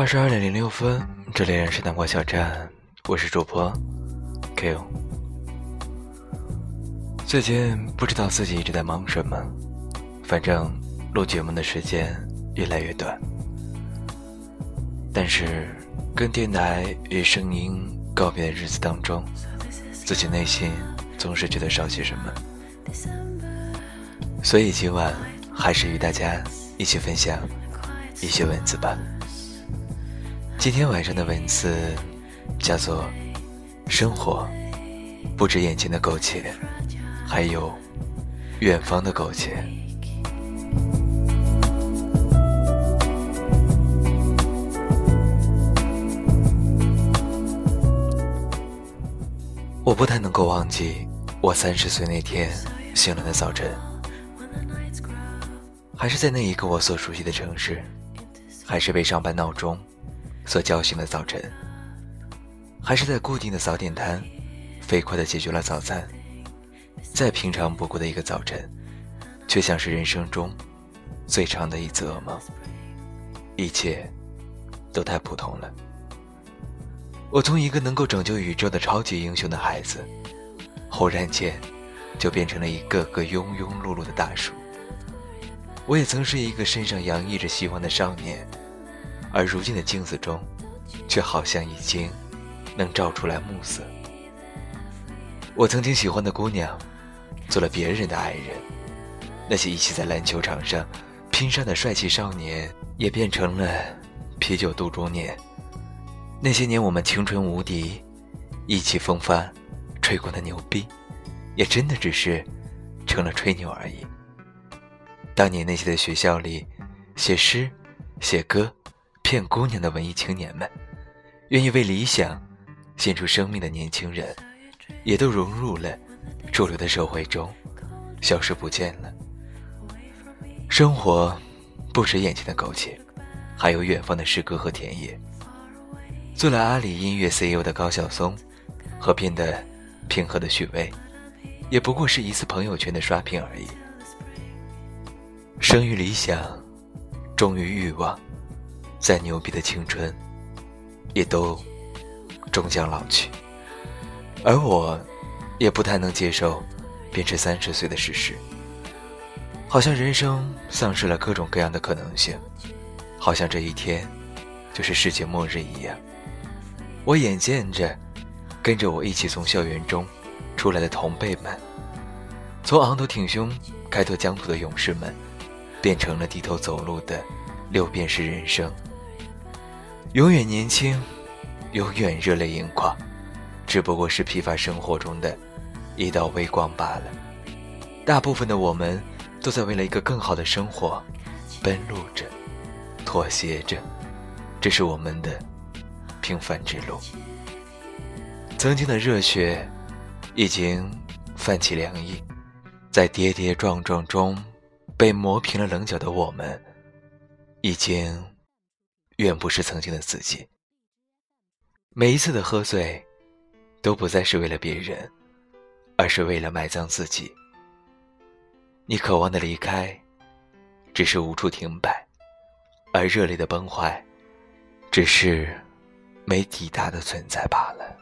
二十二点零六分，这里是南瓜小站，我是主播 Ko。最近不知道自己一直在忙什么，反正录节目的时间越来越短。但是跟电台与声音告别的日子当中，自己内心总是觉得少些什么，所以今晚还是与大家一起分享一些文字吧。今天晚上的文字叫做“生活”，不止眼前的苟且，还有远方的苟且。我不太能够忘记我三十岁那天醒来的早晨，还是在那一个我所熟悉的城市，还是被上班闹钟。所叫醒的早晨，还是在固定的早点摊，飞快地解决了早餐。再平常不过的一个早晨，却像是人生中最长的一次噩梦。一切都太普通了。我从一个能够拯救宇宙的超级英雄的孩子，忽然间就变成了一个个庸庸碌碌的大叔。我也曾是一个身上洋溢着希望的少年。而如今的镜子中，却好像已经能照出来暮色。我曾经喜欢的姑娘，做了别人的爱人；那些一起在篮球场上拼杀的帅气少年，也变成了啤酒肚中年。那些年我们青春无敌、意气风发、吹过的牛逼，也真的只是成了吹牛而已。当年那些在学校里写诗、写歌。骗姑娘的文艺青年们，愿意为理想献出生命的年轻人，也都融入了主流的社会中，消失不见了。生活不止眼前的苟且，还有远方的诗歌和田野。做了阿里音乐 CEO 的高晓松，和变得平和的许巍，也不过是一次朋友圈的刷屏而已。生于理想，忠于欲望。再牛逼的青春，也都终将老去。而我，也不太能接受变成三十岁的事实。好像人生丧失了各种各样的可能性，好像这一天就是世界末日一样。我眼见着跟着我一起从校园中出来的同辈们，从昂头挺胸开拓疆土的勇士们，变成了低头走路的六便士人生。永远年轻，永远热泪盈眶，只不过是疲乏生活中的一道微光罢了。大部分的我们，都在为了一个更好的生活奔路着，妥协着，这是我们的平凡之路。曾经的热血已经泛起凉意，在跌跌撞撞中被磨平了棱角的我们，已经。远不是曾经的自己。每一次的喝醉，都不再是为了别人，而是为了埋葬自己。你渴望的离开，只是无处停摆；而热烈的崩坏，只是没抵达的存在罢了。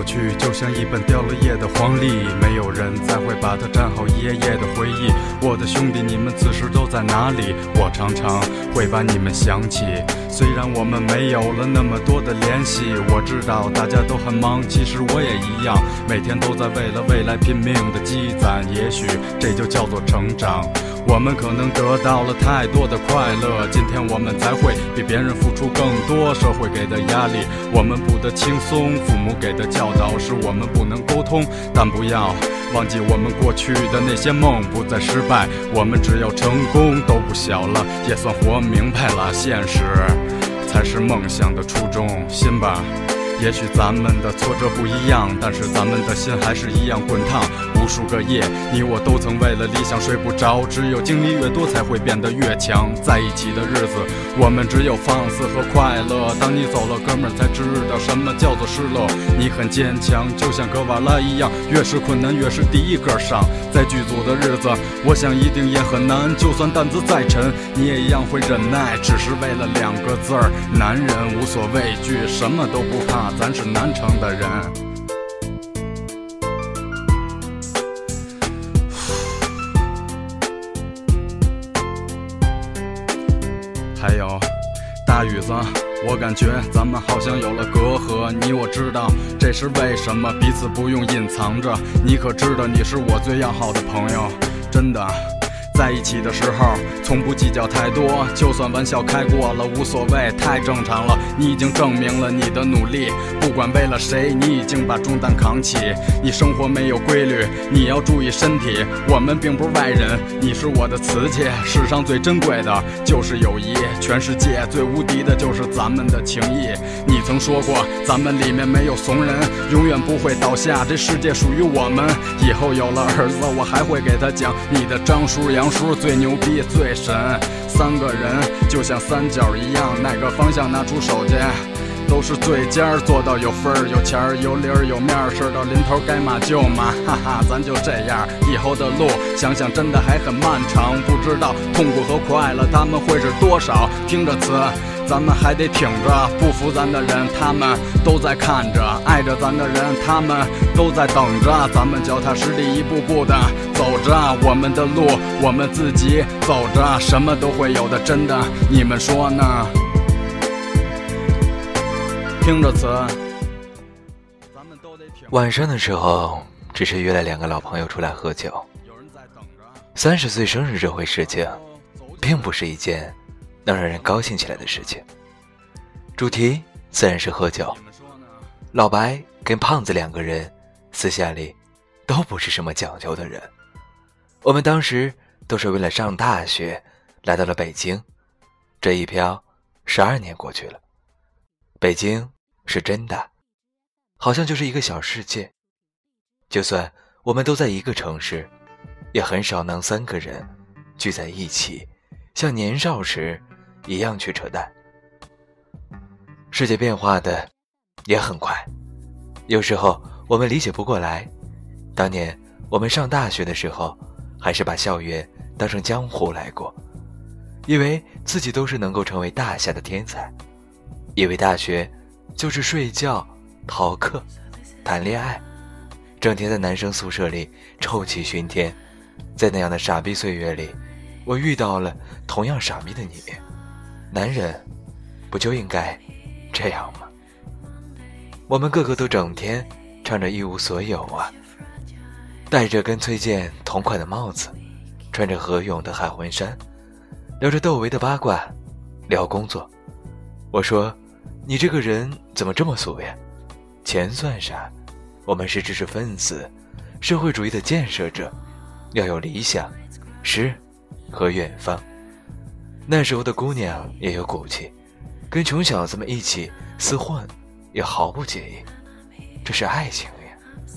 过去就像一本掉了页的黄历，没有人再会把它粘好一页页的回忆。我的兄弟，你们此时都在哪里？我常常会把你们想起。虽然我们没有了那么多的联系，我知道大家都很忙，其实我也一样，每天都在为了未来拼命的积攒。也许这就叫做成长。我们可能得到了太多的快乐，今天我们才会比别人付出更多。社会给的压力，我们不得轻松；父母给的教导，是我们不能沟通。但不要忘记我们过去的那些梦，不再失败。我们只要成功，都不小了，也算活明白了。现实才是梦想的初衷，信吧。也许咱们的挫折不一样，但是咱们的心还是一样滚烫。无数个夜，你我都曾为了理想睡不着。只有经历越多，才会变得越强。在一起的日子，我们只有放肆和快乐。当你走了，哥们儿才知道什么叫做失落。你很坚强，就像格瓦拉一样，越是困难越是第一个上。在剧组的日子，我想一定也很难。就算担子再沉，你也一样会忍耐，只是为了两个字儿：男人无所畏惧，什么都不怕。咱是南城的人。我感觉咱们好像有了隔阂。你我知道这是为什么，彼此不用隐藏着。你可知道你是我最要好的朋友，真的。在一起的时候，从不计较太多，就算玩笑开过了无所谓，太正常了。你已经证明了你的努力，不管为了谁，你已经把重担扛起。你生活没有规律，你要注意身体。我们并不是外人，你是我的瓷器，世上最珍贵的就是友谊，全世界最无敌的就是咱们的情谊。你曾说过，咱们里面没有怂人，永远不会倒下，这世界属于我们。以后有了儿子，我还会给他讲你的张叔杨。叔最牛逼最神，三个人就像三角一样，哪个方向拿出手去，都是最尖儿。做到有分儿有钱儿有理儿有面儿，事到临头该骂就骂，哈哈，咱就这样。以后的路想想真的还很漫长，不知道痛苦和快乐他们会是多少。听着词。咱们还得挺着，不服咱的人，他们都在看着；爱着咱的人，他们都在等着。咱们脚踏实地，一步步的走着我们的路，我们自己走着，什么都会有的，真的，你们说呢？听着词，晚上的时候，只是约了两个老朋友出来喝酒。三十岁生日这回事情，并不是一件。能让人高兴起来的事情，主题自然是喝酒。老白跟胖子两个人私下里都不是什么讲究的人。我们当时都是为了上大学来到了北京，这一飘十二年过去了。北京是真的，好像就是一个小世界。就算我们都在一个城市，也很少能三个人聚在一起，像年少时。一样去扯淡。世界变化的也很快，有时候我们理解不过来。当年我们上大学的时候，还是把校园当成江湖来过，以为自己都是能够成为大侠的天才，以为大学就是睡觉、逃课、谈恋爱，整天在男生宿舍里臭气熏天。在那样的傻逼岁月里，我遇到了同样傻逼的你。男人，不就应该这样吗？我们个个都整天唱着一无所有啊，戴着跟崔健同款的帽子，穿着何勇的海魂衫，聊着窦唯的八卦，聊工作。我说：“你这个人怎么这么俗呀？钱算啥？我们是知识分子，社会主义的建设者，要有理想、诗和远方。”那时候的姑娘也有骨气，跟穷小子们一起厮混，也毫不介意。这是爱情呀！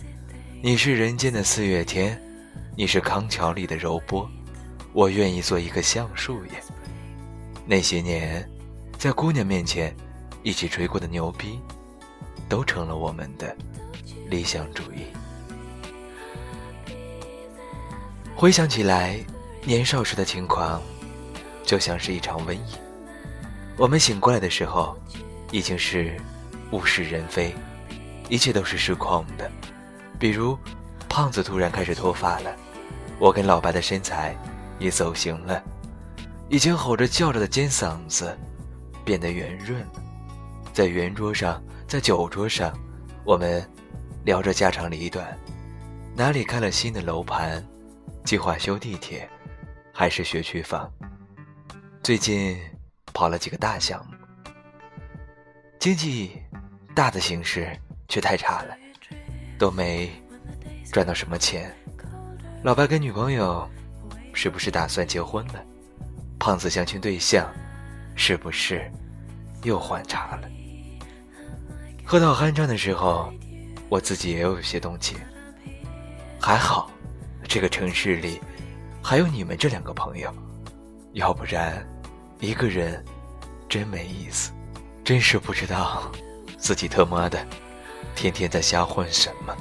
你是人间的四月天，你是康桥里的柔波，我愿意做一个橡树叶。那些年，在姑娘面前一起吹过的牛逼，都成了我们的理想主义。回想起来，年少时的轻狂。就像是一场瘟疫。我们醒过来的时候，已经是物是人非，一切都是失控的。比如，胖子突然开始脱发了，我跟老白的身材也走形了，以前吼着叫着的尖嗓子变得圆润了。在圆桌上，在酒桌上，我们聊着家长里短，哪里开了新的楼盘，计划修地铁，还是学区房。最近跑了几个大项目，经济大的形势却太差了，都没赚到什么钱。老白跟女朋友是不是打算结婚了？胖子相亲对象是不是又换茬了？喝到酣畅的时候，我自己也有些动情。还好，这个城市里还有你们这两个朋友，要不然一个人真没意思。真是不知道自己特么的天天在瞎混什么。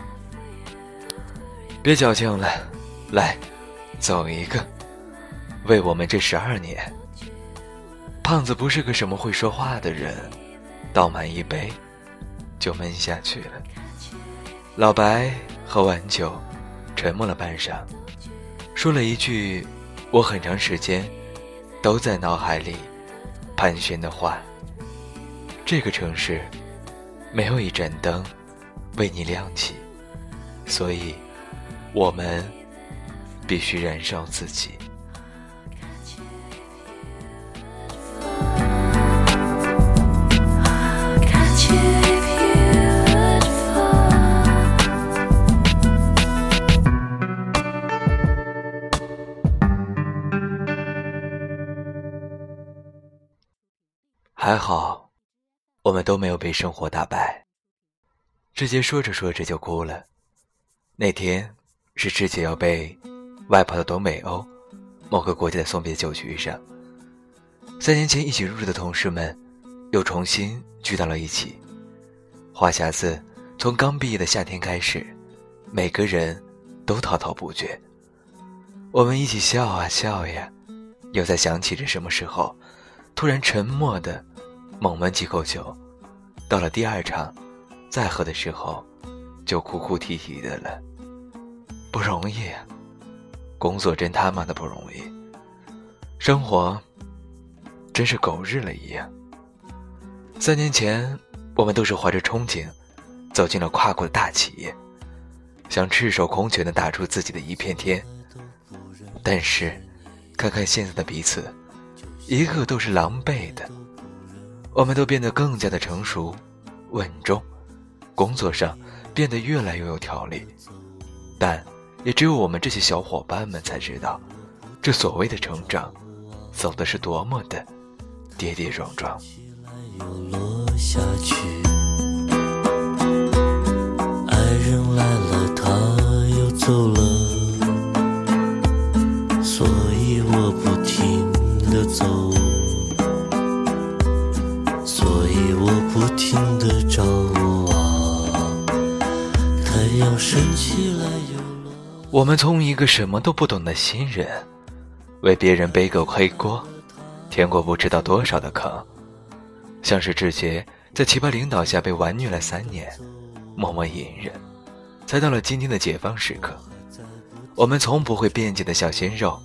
别矫情了，来，走一个，为我们这十二年。胖子不是个什么会说话的人，倒满一杯就闷下去了。老白喝完酒，沉默了半晌，说了一句我很长时间都在脑海里盘旋的话：这个城市没有一盏灯为你亮起，所以。我们必须燃烧自己。还好，我们都没有被生活打败。志杰说着说着就哭了。那天。是志杰要被外跑到东北欧某个国家的送别酒局上。三年前一起入职的同事们又重新聚到了一起。话匣子从刚毕业的夏天开始，每个人都滔滔不绝。我们一起笑啊笑呀，又在想起着什么时候，突然沉默的猛闷几口酒。到了第二场再喝的时候，就哭哭啼啼的了。不容易，工作真他妈的不容易，生活真是狗日了一样。三年前，我们都是怀着憧憬走进了跨国的大企业，想赤手空拳的打出自己的一片天。但是，看看现在的彼此，一个都是狼狈的。我们都变得更加的成熟、稳重，工作上变得越来越有条理，但。也只有我们这些小伙伴们才知道，这所谓的成长，走的是多么的跌跌撞撞。爱人来了，他又走了，我们从一个什么都不懂的新人，为别人背个黑锅，填过不知道多少的坑，像是志杰在奇葩领导下被玩虐了三年，默默隐忍，才到了今天的解放时刻。我们从不会辩解的小鲜肉，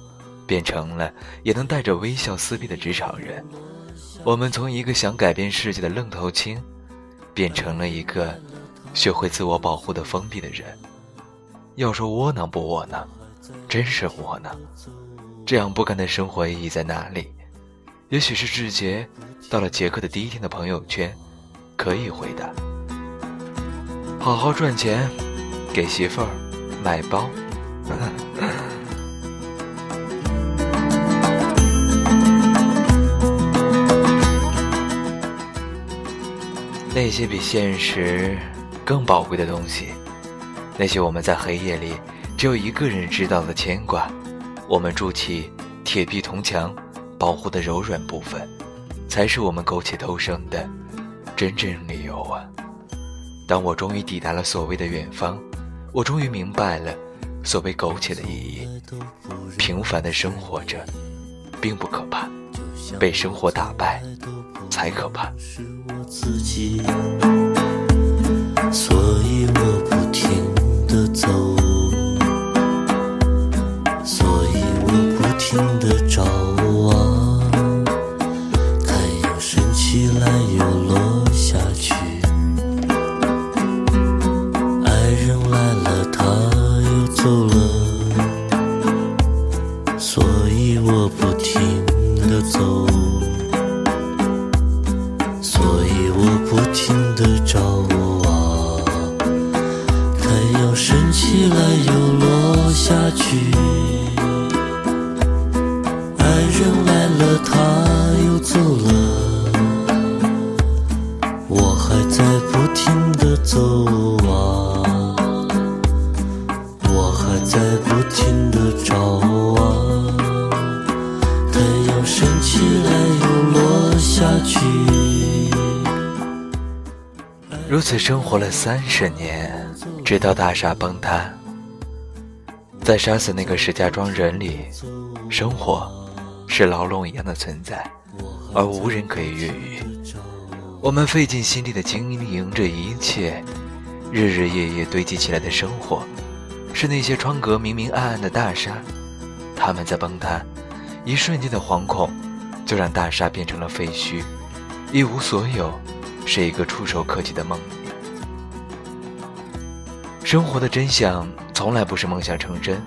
变成了也能带着微笑撕逼的职场人。我们从一个想改变世界的愣头青，变成了一个学会自我保护的封闭的人。要说窝囊不窝囊，真是窝囊。这样不甘的生活意义在哪里？也许是志杰到了杰克的第一天的朋友圈，可以回答：好好赚钱，给媳妇儿买包。那些比现实更宝贵的东西。那些我们在黑夜里只有一个人知道的牵挂，我们筑起铁壁铜墙保护的柔软部分，才是我们苟且偷生的真正理由啊！当我终于抵达了所谓的远方，我终于明白了所谓苟且的意义。平凡的生活着，并不可怕，被生活打败才可怕。所以我不停。的走，所以我不停的此生活了三十年，直到大厦崩塌。在杀死那个石家庄人里，生活是牢笼一样的存在，而无人可以越狱。我们费尽心力的经营着一切，日日夜夜堆积起来的生活，是那些窗格明明暗暗的大厦，他们在崩塌，一瞬间的惶恐，就让大厦变成了废墟，一无所有，是一个触手可及的梦。生活的真相从来不是梦想成真，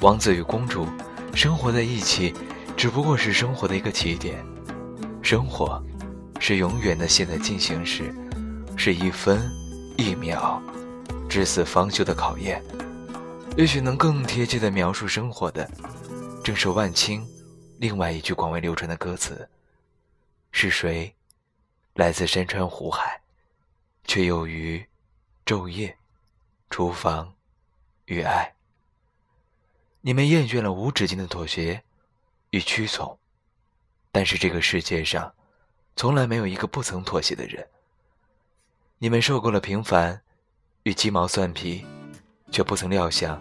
王子与公主生活在一起，只不过是生活的一个起点。生活，是永远的现在进行时，是一分一秒，至死方休的考验。也许能更贴切的描述生活的，正是万青另外一句广为流传的歌词：“是谁，来自山川湖海，却又于昼夜。”厨房与爱，你们厌倦了无止境的妥协与屈从，但是这个世界上从来没有一个不曾妥协的人。你们受够了平凡与鸡毛蒜皮，却不曾料想，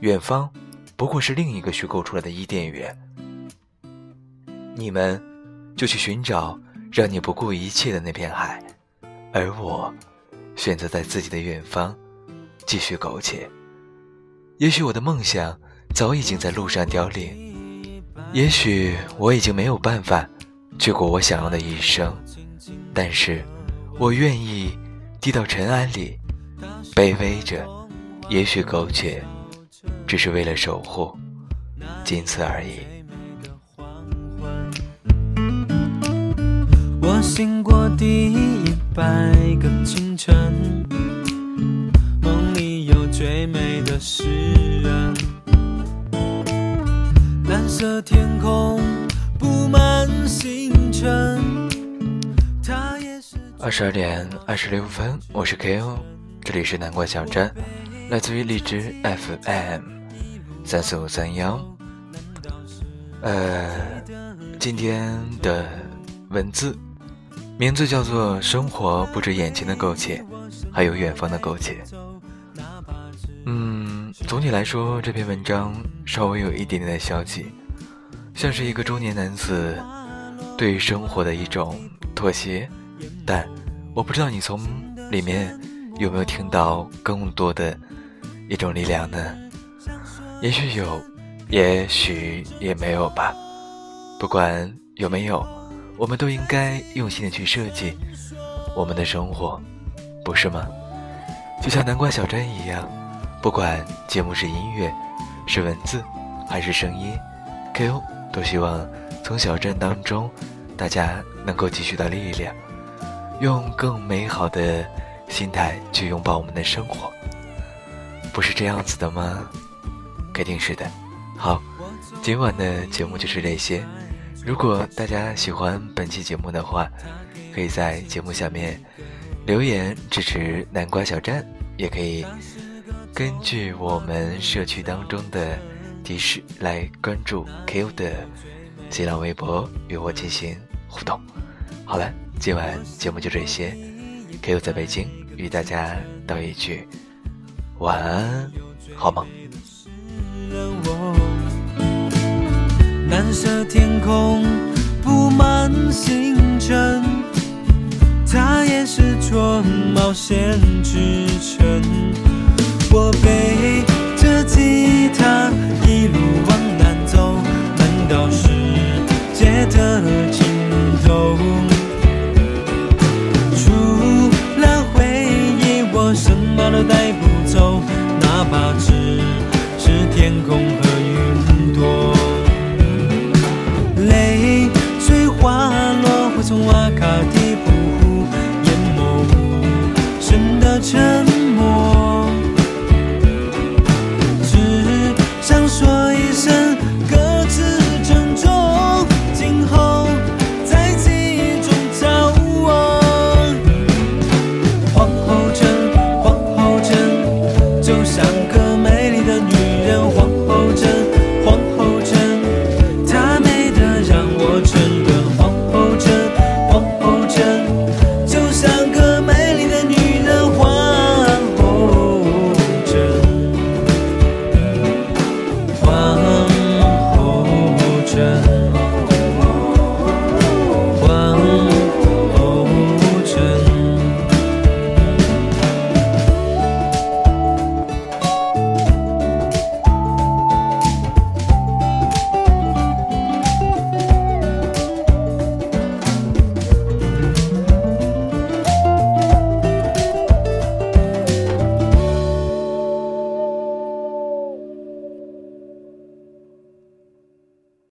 远方不过是另一个虚构出来的伊甸园。你们就去寻找让你不顾一切的那片海，而我选择在自己的远方。继续苟且。也许我的梦想早已经在路上凋零，也许我已经没有办法去过我想要的一生，但是，我愿意低到尘埃里，卑微着，也许苟且，只是为了守护，仅此而已。我醒过第一百个清晨。最美的诗人。蓝色天空布满星辰。二十二点二十六分，我是 Ko，这里是南瓜小站，来自于荔枝 FM 三四五三幺。呃，今天的文字名字叫做“生活不止眼前的苟且，还有远方的苟且”。总体来说，这篇文章稍微有一点点的消极，像是一个中年男子对于生活的一种妥协。但我不知道你从里面有没有听到更多的一种力量呢？也许有，也许也没有吧。不管有没有，我们都应该用心的去设计我们的生活，不是吗？就像南瓜小镇一样。不管节目是音乐，是文字，还是声音，Ko 都希望从小镇当中，大家能够汲取到力量，用更美好的心态去拥抱我们的生活，不是这样子的吗？肯定是的。好，今晚的节目就是这些。如果大家喜欢本期节目的话，可以在节目下面留言支持南瓜小站，也可以。根据我们社区当中的提示来关注 Q 的新浪微博，与我进行互动。好了，今晚节目就这些，Q 在北京与大家道一句晚安，好梦。蓝色天空布满星辰，它也是座冒险之城。我背着吉他一路往南走，难道世界的尽头？除了回忆，我什么都带不走，哪怕只是天空和云朵。